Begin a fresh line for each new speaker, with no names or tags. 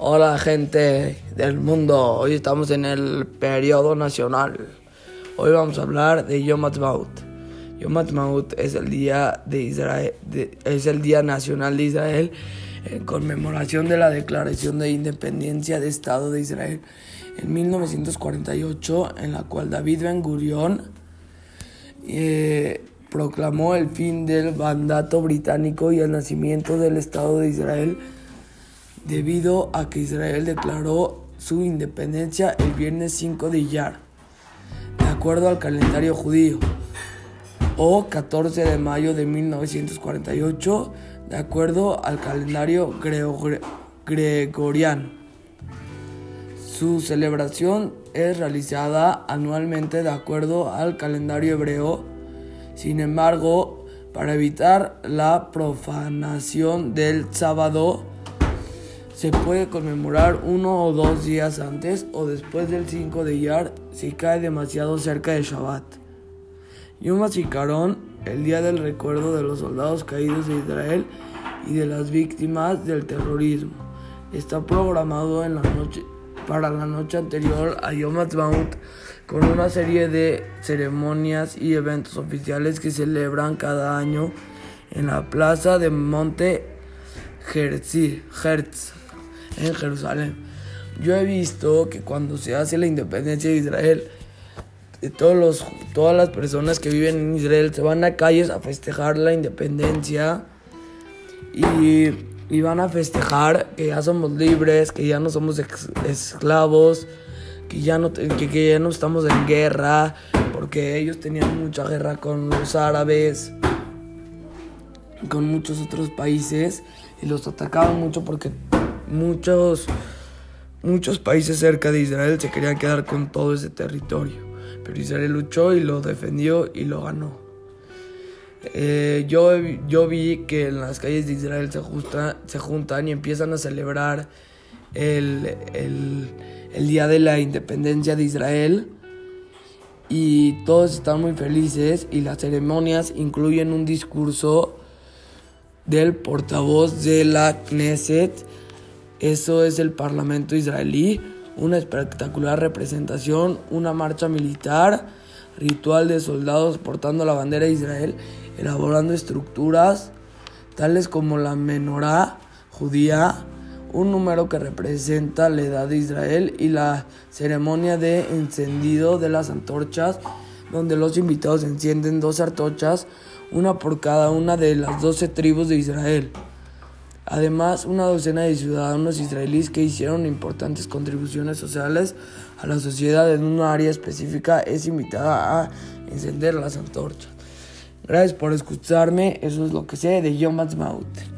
Hola gente del mundo, hoy estamos en el periodo nacional. Hoy vamos a hablar de Yom Ha'atzmaut. Yom Ha'atzmaut es el día de Israel, es el día nacional de Israel en conmemoración de la Declaración de Independencia de Estado de Israel en 1948, en la cual David Ben Gurion eh, proclamó el fin del mandato británico y el nacimiento del Estado de Israel debido a que Israel declaró su independencia el viernes 5 de Iyar, de acuerdo al calendario judío, o 14 de mayo de 1948, de acuerdo al calendario gregoriano. Su celebración es realizada anualmente de acuerdo al calendario hebreo. Sin embargo, para evitar la profanación del sábado, se puede conmemorar uno o dos días antes o después del 5 de Iyar si cae demasiado cerca de Shabbat. Yom HaZikaron, el día del recuerdo de los soldados caídos de Israel y de las víctimas del terrorismo, está programado para la noche anterior a Yom HaTzmaut con una serie de ceremonias y eventos oficiales que celebran cada año en la plaza de Monte Herz en Jerusalén. Yo he visto que cuando se hace la independencia de Israel, todos los, todas las personas que viven en Israel se van a calles a festejar la independencia y, van a festejar que ya somos libres, que ya no somos esclavos, que ya, no, que ya no estamos en guerra, porque ellos tenían mucha guerra con los árabes, con muchos otros países y los atacaban mucho porque muchos, muchos países cerca de Israel se querían quedar con todo ese territorio. Pero Israel luchó y lo defendió y lo ganó. Eh, yo, yo vi que en las calles de Israel se, se juntan y empiezan a celebrar el, el, el día de la independencia de Israel y todos están muy felices y las ceremonias incluyen un discurso del portavoz de la Knesset eso es el Parlamento israelí, una espectacular representación, una marcha militar, ritual de soldados portando la bandera de Israel, elaborando estructuras tales como la menorá judía, un número que representa la edad de Israel y la ceremonia de encendido de las antorchas, donde los invitados encienden dos antorchas, una por cada una de las doce tribus de Israel. Además, una docena de ciudadanos israelíes que hicieron importantes contribuciones sociales a la sociedad en una área específica es invitada a encender las antorchas. Gracias por escucharme, eso es lo que sé de Yom Ha'atzmaut.